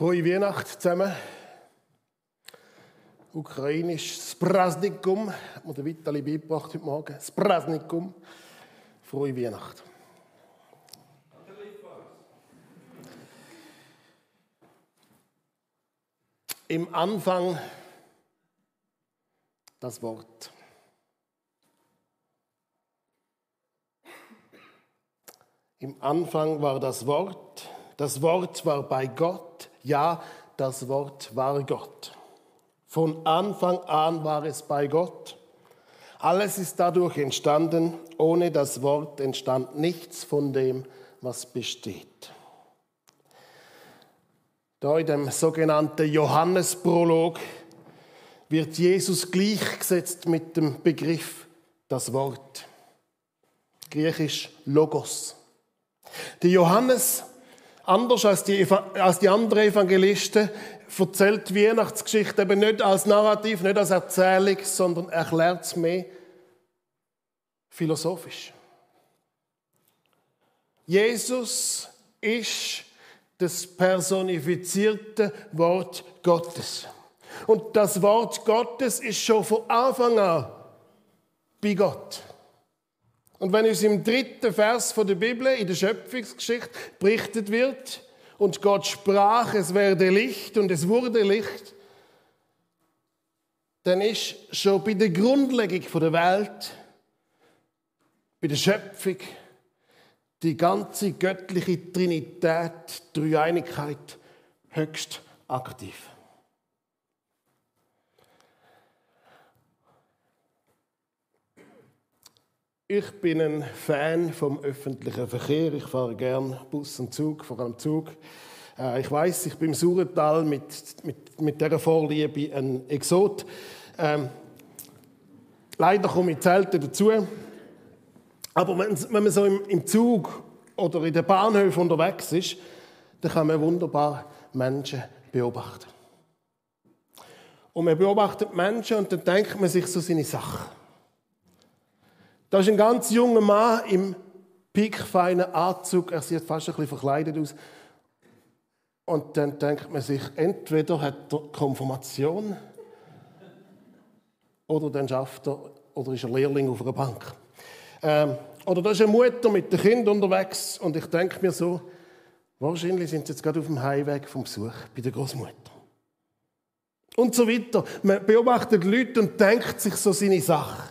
Frohe Weihnacht zusammen. Ukrainisch Sprasnikum, hat mir der Vitali beigebracht heute Morgen. Sprasnikum. Frohe Weihnacht. Im Anfang das Wort. Im Anfang war das Wort, das Wort war bei Gott, ja, das Wort war Gott. Von Anfang an war es bei Gott. Alles ist dadurch entstanden, ohne das Wort entstand nichts von dem, was besteht. Da in dem sogenannten Johannesprolog wird Jesus gleichgesetzt mit dem Begriff das Wort. Griechisch Logos. Der Johannes, anders als die, als die anderen Evangelisten, erzählt die Weihnachtsgeschichte eben nicht als Narrativ, nicht als Erzählung, sondern erklärt es mehr philosophisch. Jesus ist das personifizierte Wort Gottes. Und das Wort Gottes ist schon von Anfang an bei Gott. Und wenn uns im dritten Vers von der Bibel in der Schöpfungsgeschichte berichtet wird, und Gott sprach, es werde Licht und es wurde Licht, dann ist schon bei der Grundlegung der Welt, bei der Schöpfung, die ganze göttliche Trinität, Dreieinigkeit höchst aktiv. Ich bin ein Fan vom öffentlichen Verkehr. Ich fahre gern Bus und Zug, vor allem Zug. Äh, ich weiß, ich bin im Surental mit, mit, mit dieser Vorliebe ein Exot. Ähm, leider komme ich selten dazu. Aber wenn, wenn man so im, im Zug oder in den Bahnhöfen unterwegs ist, dann kann man wunderbar Menschen beobachten. Und man beobachtet Menschen und dann denkt man sich so seine Sachen. Da ist ein ganz junger Mann im piekfeinen Anzug. Er sieht fast ein bisschen verkleidet aus. Und dann denkt man sich, entweder hat er Konfirmation oder dann schafft er oder ist er Lehrling auf einer Bank. Ähm, oder da ist eine Mutter mit dem Kind unterwegs und ich denke mir so, wahrscheinlich sind sie jetzt gerade auf dem Heimweg vom Besuch bei der Großmutter. Und so weiter. Man beobachtet Leute und denkt sich so seine Sache.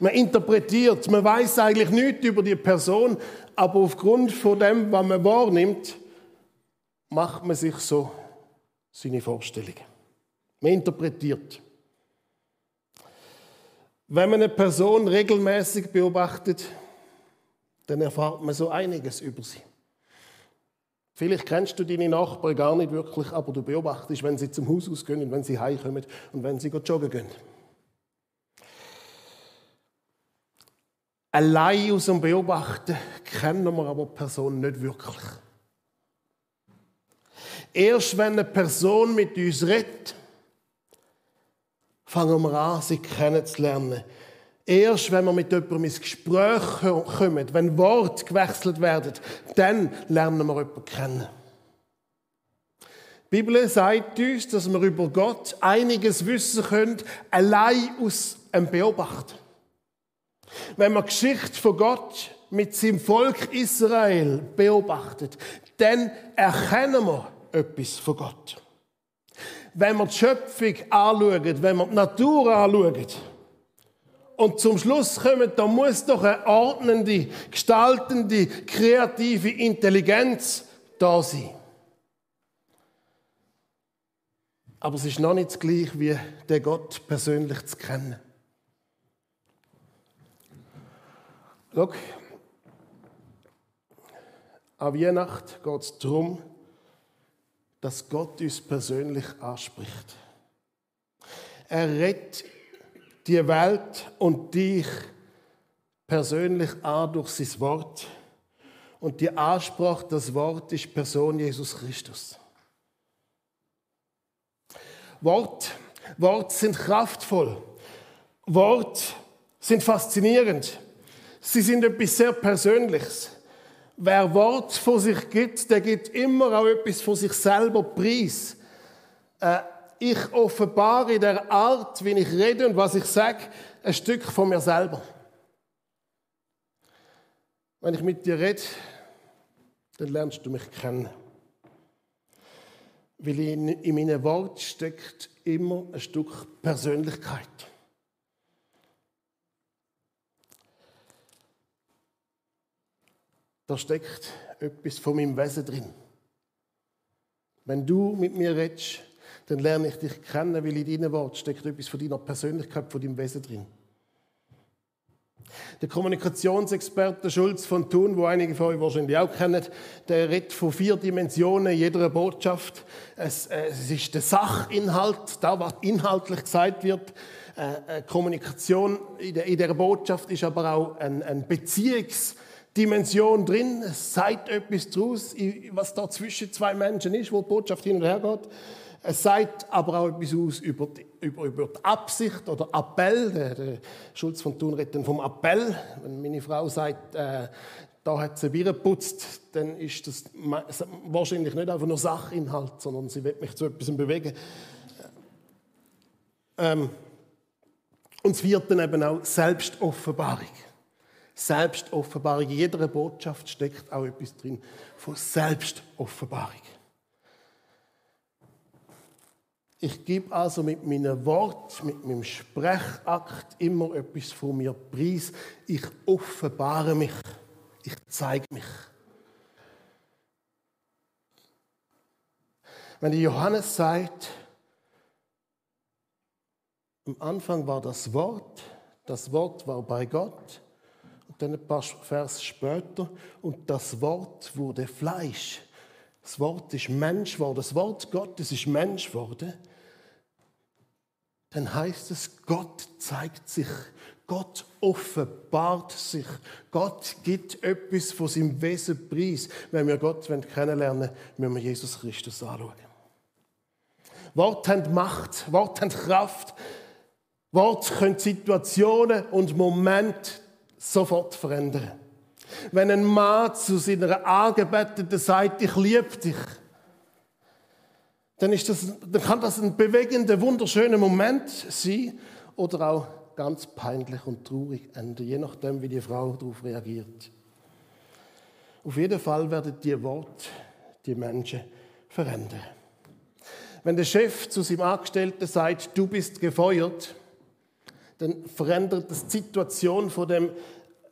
Man interpretiert, man weiß eigentlich nichts über die Person, aber aufgrund von dem, was man wahrnimmt, macht man sich so seine Vorstellungen. Man interpretiert. Wenn man eine Person regelmäßig beobachtet, dann erfahrt man so einiges über sie. Vielleicht kennst du deine Nachbarn gar nicht wirklich, aber du beobachtest, wenn sie zum Haus ausgehen und wenn sie heimkommen und wenn sie joggen gehen. Allein aus dem Beobachten kennen wir aber die Person nicht wirklich. Erst wenn eine Person mit uns redet, fangen wir an, sie kennenzulernen. Erst wenn wir mit jemandem ins Gespräch kommen, wenn Worte gewechselt werden, dann lernen wir jemanden kennen. Die Bibel sagt uns, dass wir über Gott einiges wissen können, allein aus einem Beobachten. Wenn man die Geschichte von Gott mit seinem Volk Israel beobachtet, dann erkennen wir etwas von Gott. Wenn wir die Schöpfung anschauen, wenn wir die Natur anschauen, und zum Schluss kommen, da muss doch eine ordnende, gestaltende, kreative Intelligenz da sein. Aber es ist noch nicht das gleiche, wie den Gott persönlich zu kennen. Schau, an Weihnacht geht es darum, dass Gott uns persönlich anspricht. Er rettet die Welt und dich persönlich an durch sein Wort. Und die Ansprache, das Wort ist Person Jesus Christus. Wort, Wort sind kraftvoll. Wort sind faszinierend. Sie sind etwas sehr Persönliches. Wer Wort von sich gibt, der gibt immer auch etwas von sich selber preis. Äh, ich offenbare in der Art, wie ich rede und was ich sage, ein Stück von mir selber. Wenn ich mit dir rede, dann lernst du mich kennen. Weil in, in meinem Wort steckt immer ein Stück Persönlichkeit. Da steckt etwas von meinem Wesen drin. Wenn du mit mir redest, dann lerne ich dich kennen, weil in deinem Wort steckt etwas von deiner Persönlichkeit, von deinem Wesen drin. Der Kommunikationsexperte Schulz von Thun, wo einige von euch wahrscheinlich auch kennen, der redet von vier Dimensionen jeder Botschaft. Es, es ist der Sachinhalt, da was inhaltlich gesagt wird. Äh, äh Kommunikation in der, in der, Botschaft ist aber auch eine ein Beziehungsdimension drin. Es sagt etwas daraus, was da zwischen zwei Menschen ist, wo die Botschaft hin und her geht. Es sagt aber auch etwas aus über die, über, über die Absicht oder Appell. Der, der Schulz von Thun redet vom Appell. Wenn meine Frau sagt, äh, da hat sie Bier geputzt, dann ist das wahrscheinlich nicht einfach nur Sachinhalt, sondern sie wird mich zu etwas bewegen. Ähm, und es wird dann eben auch Selbstoffenbarung. Selbstoffenbarung. In jeder Botschaft steckt auch etwas drin von Selbstoffenbarung. Ich gebe also mit meinem Wort, mit meinem Sprechakt immer etwas von mir preis. Ich offenbare mich. Ich zeige mich. Wenn Johannes sagt, am Anfang war das Wort, das Wort war bei Gott, dann ein paar Vers später, und das Wort wurde Fleisch. Das Wort ist Mensch geworden, das Wort Gottes ist Mensch geworden. Dann heißt es, Gott zeigt sich, Gott offenbart sich, Gott gibt etwas von seinem Wesen preis. Wenn wir Gott kennenlernen wollen, müssen wir Jesus Christus anschauen. Worte haben Macht, Worte haben Kraft, Worte können Situationen und Momente sofort verändern. Wenn ein Mann zu seiner Angebeteten sagt, ich liebe dich, dann, ist das, dann kann das ein bewegender, wunderschöner Moment sein oder auch ganz peinlich und traurig enden, je nachdem, wie die Frau darauf reagiert. Auf jeden Fall werden die Worte die Menschen verändern. Wenn der Chef zu seinem Angestellten sagt, du bist gefeuert, dann verändert das die Situation von dem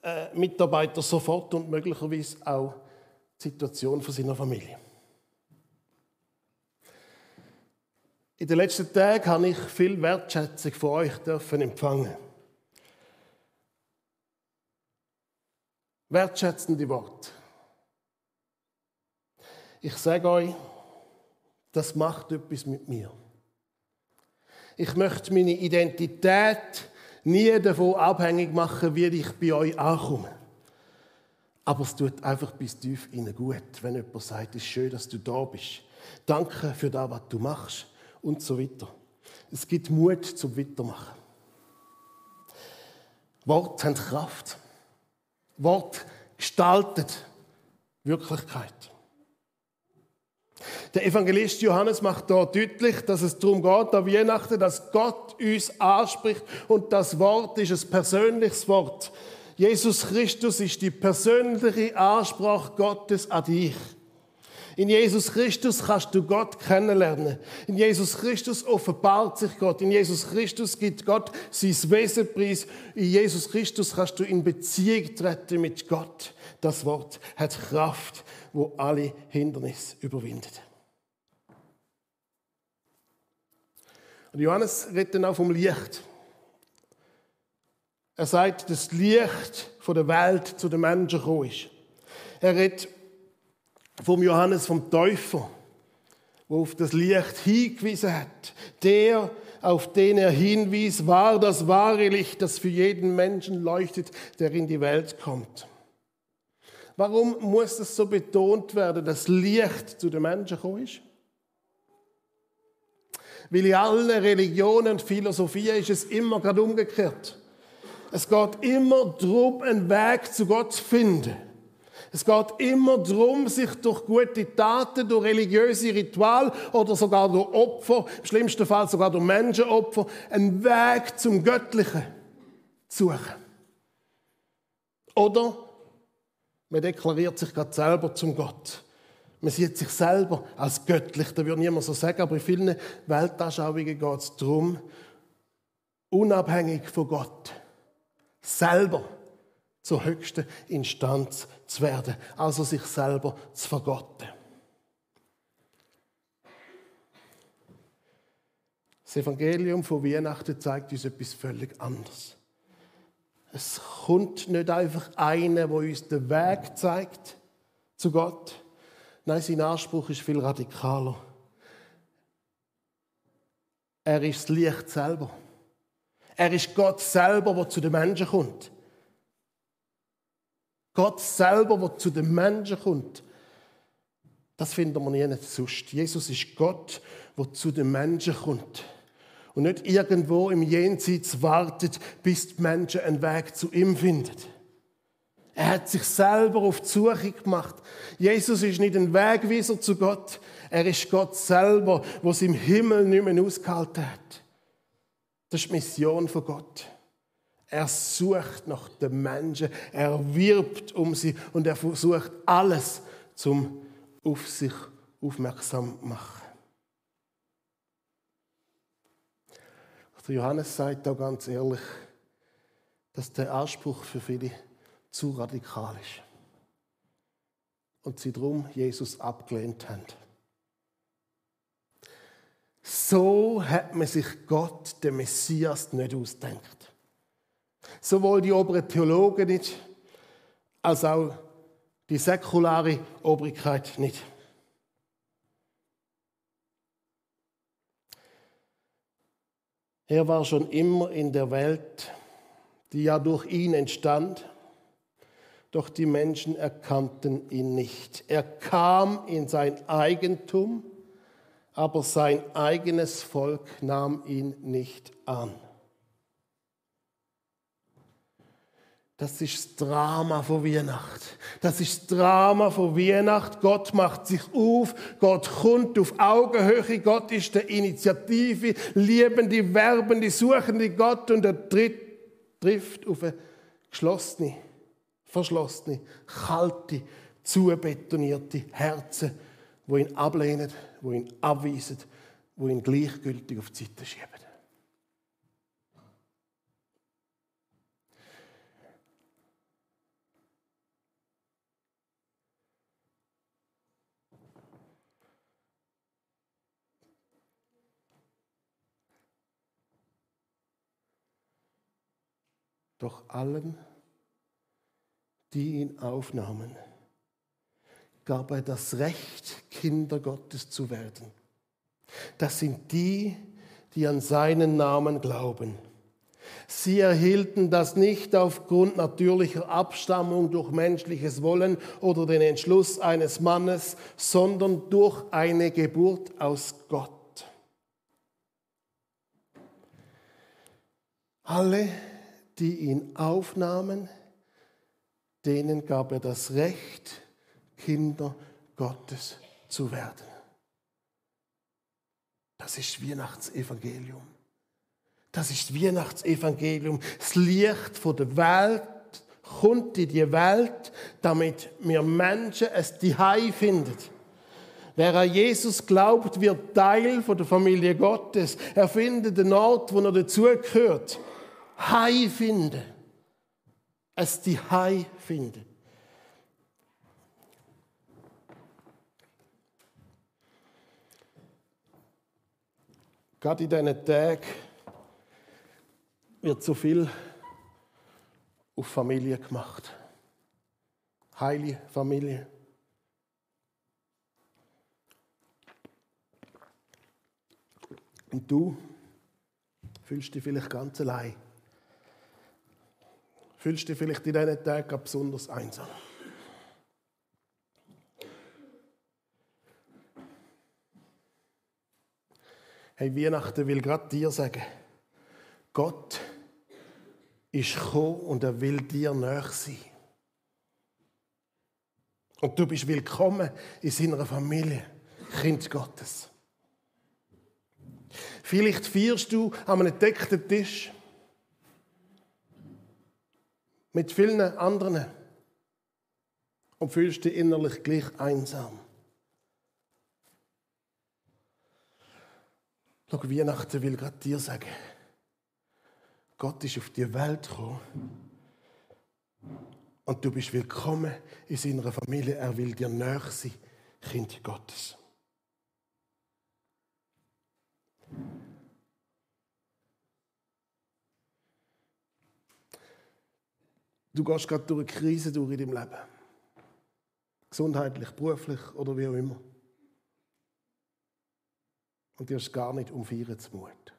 äh, Mitarbeiter sofort und möglicherweise auch die Situation von seiner Familie. In den letzten Tagen habe ich viel Wertschätzung von euch dürfen empfangen. Wertschätzende Worte. Ich sage euch, das macht etwas mit mir. Ich möchte meine Identität nie davon abhängig machen, wie ich bei euch ankomme. Aber es tut einfach bis tief innen gut, wenn jemand sagt, es ist schön, dass du da bist. Danke für das, was du machst und so weiter. Es gibt Mut zum Weitermachen. Wort haben Kraft. Wort gestaltet Wirklichkeit. Der Evangelist Johannes macht da deutlich, dass es darum geht, an Weihnachten, dass Gott uns anspricht und das Wort ist ein persönliches Wort. Jesus Christus ist die persönliche Ansprache Gottes an dich. In Jesus Christus kannst du Gott kennenlernen. In Jesus Christus offenbart sich Gott. In Jesus Christus gibt Gott sein Wesen preis. In Jesus Christus kannst du in Beziehung treten mit Gott. Das Wort hat Kraft, wo alle Hindernisse überwindet. Und Johannes redet dann auch vom Licht. Er sagt, dass das Licht von der Welt zu den Menschen gekommen ist. Er redet vom Johannes vom Täufer, wo auf das Licht hingewiesen hat. Der, auf den er hinwies, war das wahre Licht, das für jeden Menschen leuchtet, der in die Welt kommt. Warum muss das so betont werden, dass Licht zu den Menschen gekommen ist? Weil in allen Religionen und Philosophien ist es immer gerade umgekehrt. Es geht immer darum, einen Weg zu Gott zu finden. Es geht immer darum, sich durch gute Taten, durch religiöse Ritual oder sogar durch Opfer, im schlimmsten Fall sogar durch Menschenopfer, einen Weg zum Göttlichen zu suchen. Oder man deklariert sich gerade selber zum Gott. Man sieht sich selber als göttlich, da würde niemand so sagen, aber in vielen Weltanschauungen geht es darum, unabhängig von Gott, selber zur höchsten Instanz zu werden, also sich selber zu vergotten. Das Evangelium von Weihnachten zeigt uns etwas völlig anderes. Es kommt nicht einfach einer, der uns den Weg zeigt zu Gott. Nein, sein Anspruch ist viel radikaler. Er ist das Licht selber. Er ist Gott selber, der zu den Menschen kommt. Gott selber, der zu den Menschen kommt. Das finden wir nie sonst. Jesus ist Gott, der zu den Menschen kommt. Und nicht irgendwo im Jenseits wartet, bis die Menschen einen Weg zu ihm finden. Er hat sich selber auf die Suche gemacht. Jesus ist nicht ein Wegweiser zu Gott. Er ist Gott selber, was im Himmel nicht mehr ausgehalten hat. Das ist die Mission von Gott. Er sucht nach den Menschen, er wirbt um sie und er versucht alles zum auf sich aufmerksam machen. Der Johannes sagt da ganz ehrlich, dass der Anspruch für viele zu radikal ist und sie darum Jesus abgelehnt haben. So hat man sich Gott, den Messias, nicht ausdenkt. Sowohl die oberen Theologen nicht, als auch die säkulare Obrigkeit nicht. Er war schon immer in der Welt, die ja durch ihn entstand, doch die Menschen erkannten ihn nicht. Er kam in sein Eigentum, aber sein eigenes Volk nahm ihn nicht an. Das ist das Drama von Weihnacht. Das ist das Drama von Weihnacht. Gott macht sich auf, Gott kommt auf Augenhöhe, Gott ist der Initiative, liebende, werbende, suchende Gott und er tritt, trifft auf eine geschlossene, verschlossene, kalte, zubetonierte Herzen, wo ihn ablehnen, wo ihn abweisen, wo ihn gleichgültig auf die Seite schieben. Doch allen, die ihn aufnahmen, gab er das Recht, Kinder Gottes zu werden. Das sind die, die an seinen Namen glauben. Sie erhielten das nicht aufgrund natürlicher Abstammung durch menschliches Wollen oder den Entschluss eines Mannes, sondern durch eine Geburt aus Gott. Alle, die ihn aufnahmen, denen gab er das Recht, Kinder Gottes zu werden. Das ist Weihnachtsevangelium. Das ist Weihnachtsevangelium. Das Licht von der Welt kommt in die Welt, damit wir Menschen es die finden. Wer an Jesus glaubt, wird Teil von der Familie Gottes. Er findet den Ort, wo er dazugehört. Hai finden. Es die Hai finden. Gerade in diesen Tagen wird so viel auf Familie gemacht. Heile Familie. Und du fühlst dich vielleicht ganz allein fühlst du dich vielleicht in diesen Tagen besonders einsam. Hey, Weihnachten will gerade dir sagen, Gott ist gekommen und er will dir näher sein. Und du bist willkommen in seiner Familie, Kind Gottes. Vielleicht feierst du an einem entdeckten Tisch mit vielen anderen und fühlst dich innerlich gleich einsam. Schau, Weihnachten will gerade dir sagen, Gott ist auf die Welt gekommen und du bist willkommen in seiner Familie. Er will dir näher sein, Kind Gottes. Du gehst gerade durch eine Krise durch in deinem Leben. Gesundheitlich, beruflich oder wie auch immer. Und dir ist gar nicht um Feiern zu Mut.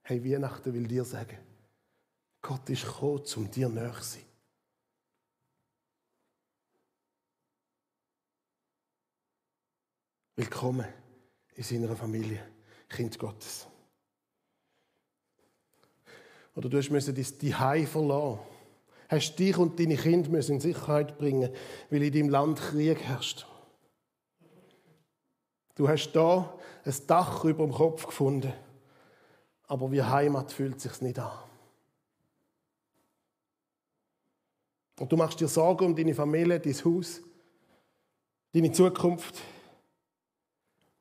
Hey, Weihnachten will dir sagen, Gott ist gekommen, um dir näher zu sein. Willkommen in seiner Familie, Kind Gottes. Oder du musst dein Zuhause verlassen. Hast dich und deine Kinder in Sicherheit bringen, weil in deinem Land Krieg herrscht. Du hast da ein Dach über dem Kopf gefunden, aber wie Heimat fühlt sich nicht an. Und du machst dir Sorgen um deine Familie, dein Haus, deine Zukunft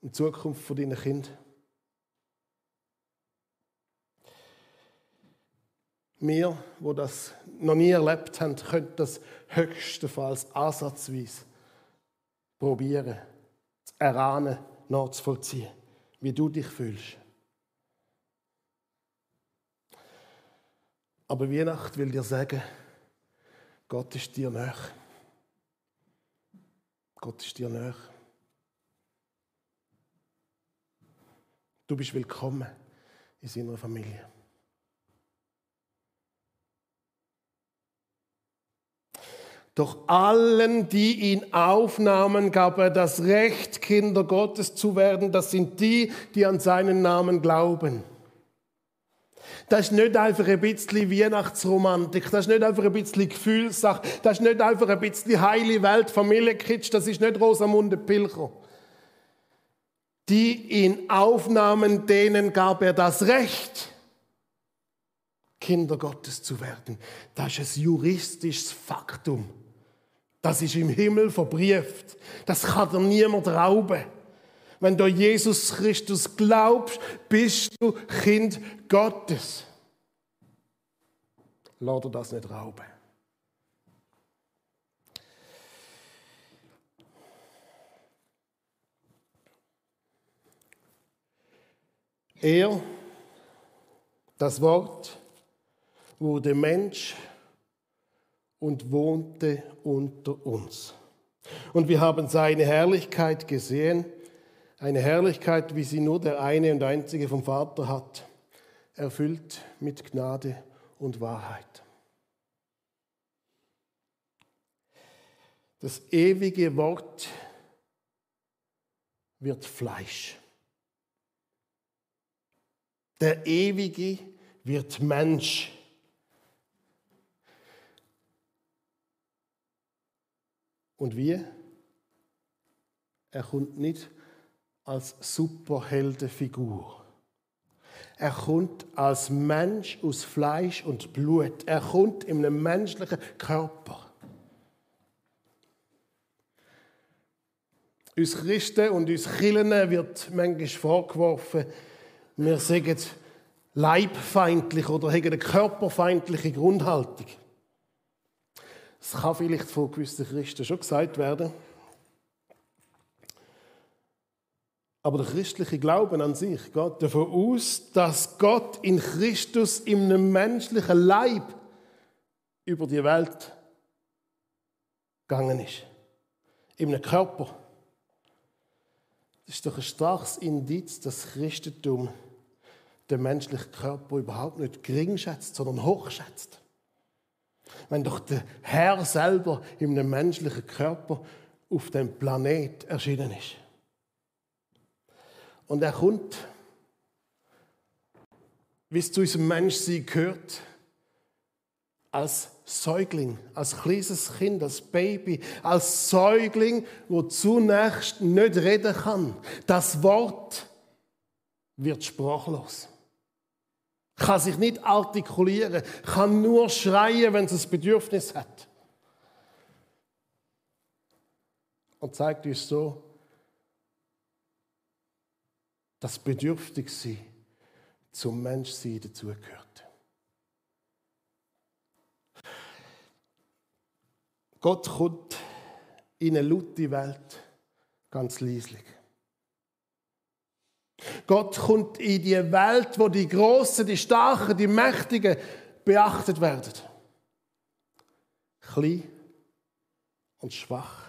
und die Zukunft deiner Kinder. Wir, wo das noch nie erlebt haben, können das höchstenfalls ansatzweise probieren, zu erahnen, nachzuvollziehen, wie du dich fühlst. Aber Weihnacht will dir sagen, Gott ist dir näher. Gott ist dir näher. Du bist willkommen in seiner Familie. Doch allen, die ihn aufnahmen, gab er das Recht, Kinder Gottes zu werden. Das sind die, die an seinen Namen glauben. Das ist nicht einfach ein bisschen Weihnachtsromantik, das ist nicht einfach ein bisschen Gefühlssache, das ist nicht einfach ein bisschen heile Welt, Familienkitsch, das ist nicht Rosamunde Pilcher. Die ihn aufnahmen, denen gab er das Recht, Kinder Gottes zu werden. Das ist ein juristisches Faktum. Das ist im Himmel verbrieft. Das kann dir niemand rauben. Wenn du Jesus Christus glaubst, bist du Kind Gottes. Lass dir das nicht rauben. Er, das Wort, wurde Mensch und wohnte unter uns. Und wir haben seine Herrlichkeit gesehen, eine Herrlichkeit, wie sie nur der eine und einzige vom Vater hat, erfüllt mit Gnade und Wahrheit. Das ewige Wort wird Fleisch. Der ewige wird Mensch. Und wie? Er kommt nicht als Superheldenfigur. Er kommt als Mensch aus Fleisch und Blut. Er kommt in einem menschlichen Körper. Uns Christen und uns Kirchen wird manchmal vorgeworfen, wir sagen leibfeindlich oder haben eine körperfeindliche Grundhaltung. Das kann vielleicht von gewissen Christen schon gesagt werden. Aber der christliche Glauben an sich geht davon aus, dass Gott in Christus in einem menschlichen Leib über die Welt gegangen ist. In einem Körper. Das ist doch ein starkes Indiz, dass Christentum den menschlichen Körper überhaupt nicht gering schätzt, sondern hochschätzt. Wenn doch der Herr selber in einem menschlichen Körper auf dem Planet erschienen ist. Und er kommt, wie es zu unserem Menschsein gehört, als Säugling, als kleines Kind, als Baby, als Säugling, wo zunächst nicht reden kann. Das Wort wird sprachlos. Kann sich nicht artikulieren, kann nur schreien, wenn es ein Bedürfnis hat. Und zeigt uns so, dass Bedürftigsein zum Menschsein dazugehört. Gott kommt in eine laute Welt ganz leislich. Gott kommt in die Welt, wo die Großen, die Starken, die Mächtigen beachtet werden. Klein und schwach.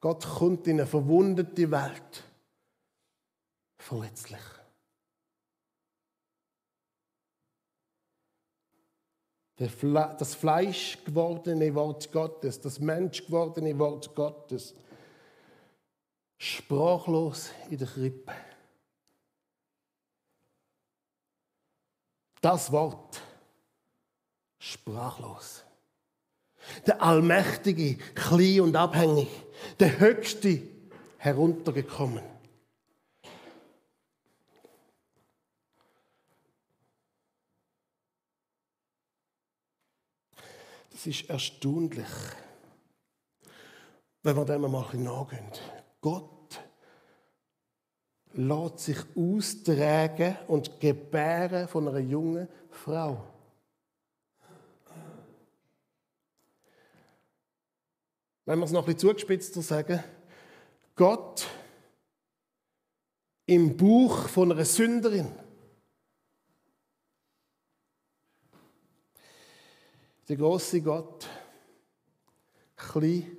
Gott kommt in eine verwundete Welt. Verletzlich. Das Fleisch gewordene Wort Gottes, das Mensch gewordene Wort Gottes, sprachlos in der Krippe. Das Wort, sprachlos. Der Allmächtige, klein und abhängig, der Höchste, heruntergekommen. Es ist erstaunlich, wenn wir dem mal nachgehen. Gott lässt sich austragen und gebären von einer jungen Frau. Wenn wir es noch ein bisschen zugespitzter sagen, Gott im Buch von einer Sünderin. Der große Gott, klein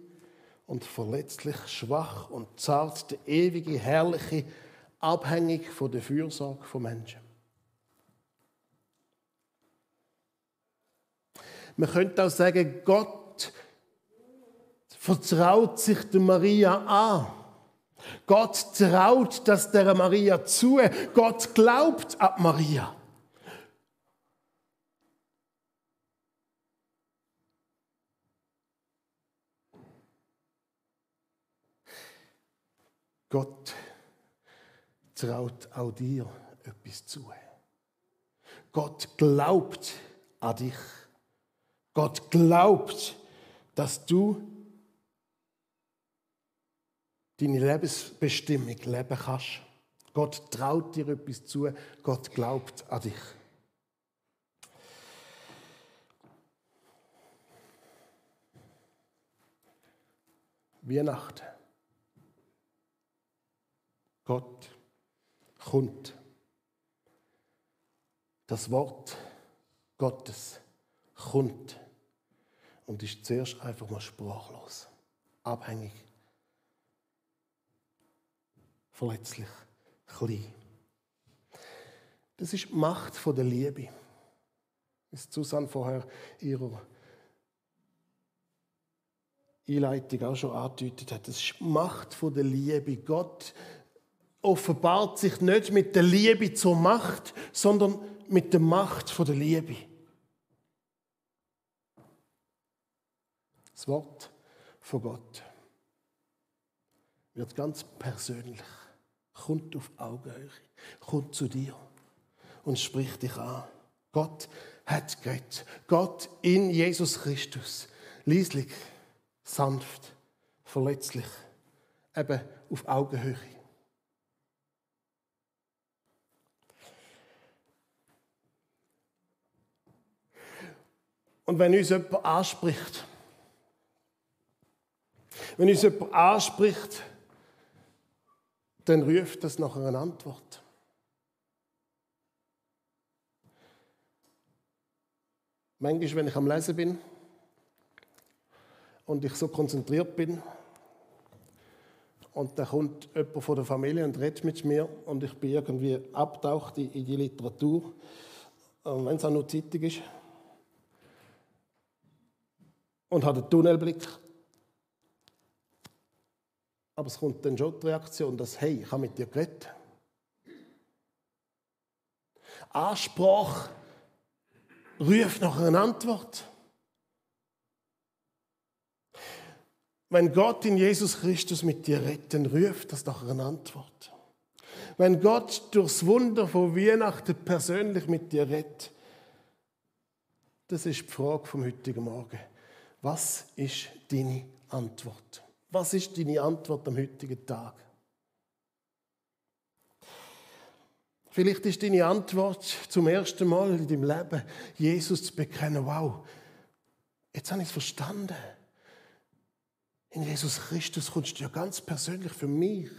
und verletzlich, schwach und zart, der ewige, herrliche, abhängig von der Fürsorge von Menschen. Man könnte auch sagen, Gott vertraut sich der Maria an. Gott traut das der Maria zu. Gott glaubt an Maria. Gott traut auch dir etwas zu. Gott glaubt an dich. Gott glaubt, dass du deine Lebensbestimmung leben kannst. Gott traut dir etwas zu. Gott glaubt an dich. Weihnachten. Gott kommt. Das Wort Gottes kommt und ist zuerst einfach mal sprachlos, abhängig, verletzlich, klein. Das ist die Macht der Liebe. Wie Susanne vorher ihrer Einleitung auch schon angedeutet hat. Das ist die Macht der Liebe. Gott offenbart sich nicht mit der Liebe zur Macht, sondern mit der Macht der Liebe. Das Wort von Gott wird ganz persönlich, kommt auf Augenhöhe, kommt zu dir und spricht dich an. Gott hat geredet. Gott in Jesus Christus. Lieslich, sanft, verletzlich, eben auf Augenhöhe. Und wenn uns jemand anspricht, wenn uns jemand anspricht, dann ruft das nach einer Antwort. Manchmal, wenn ich am Lesen bin und ich so konzentriert bin und da kommt jemand von der Familie und redet mit mir und ich bin irgendwie abtaucht in die Literatur, wenn es auch nur Zeitung ist, und hat einen Tunnelblick. Aber es kommt dann schon die Reaktion, dass, hey, ich habe mit dir geredet. Ansprache ruft nach einer Antwort. Wenn Gott in Jesus Christus mit dir redet, dann ruft das nach einer Antwort. Wenn Gott durchs Wunder von Weihnachten persönlich mit dir redet, das ist die Frage vom heutigen Morgen. Was ist deine Antwort? Was ist deine Antwort am heutigen Tag? Vielleicht ist deine Antwort zum ersten Mal in deinem Leben, Jesus zu bekennen, wow, jetzt habe ich es verstanden. In Jesus Christus kommst du ja ganz persönlich für mich.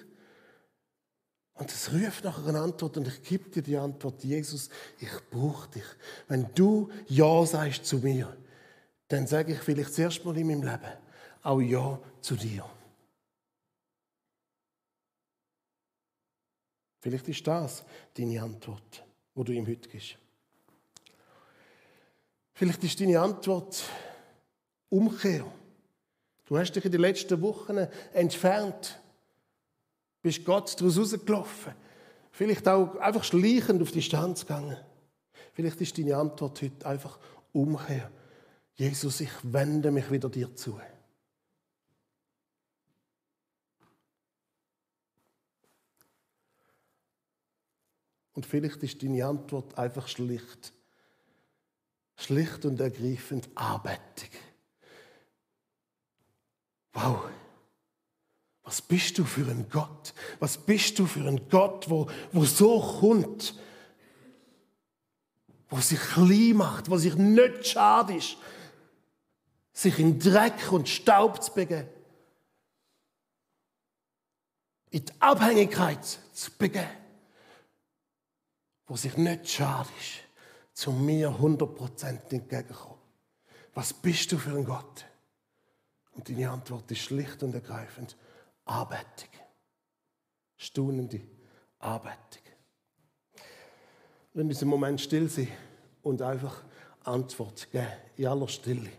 Und es ruft nach einer Antwort und ich gebe dir die Antwort, Jesus, ich brauche dich. Wenn du Ja sagst zu mir, dann sage ich vielleicht zuerst mal in meinem Leben auch Ja zu dir. Vielleicht ist das deine Antwort, wo du ihm heute gibst. Vielleicht ist deine Antwort Umkehr. Du hast dich in den letzten Wochen entfernt bist Gott daraus rausgelaufen. Vielleicht auch einfach schleichend auf die Distanz gegangen. Vielleicht ist deine Antwort heute einfach Umkehr. Jesus, ich wende mich wieder dir zu. Und vielleicht ist deine Antwort einfach schlicht. Schlicht und ergreifend arbeitig. Wow. Was bist du für ein Gott? Was bist du für ein Gott, wo, wo so kommt, wo sich klein macht, wo sich nicht schade ist, sich in Dreck und Staub zu begeben, in die Abhängigkeit zu begeben, wo sich nicht schade ist, zu mir 100% entgegenkommen. Was bist du für ein Gott? Und deine Antwort ist schlicht und ergreifend Anbetung. Staunende Anbetung. Wenn wir einen Moment still sind und einfach Antwort geben, in aller Stille.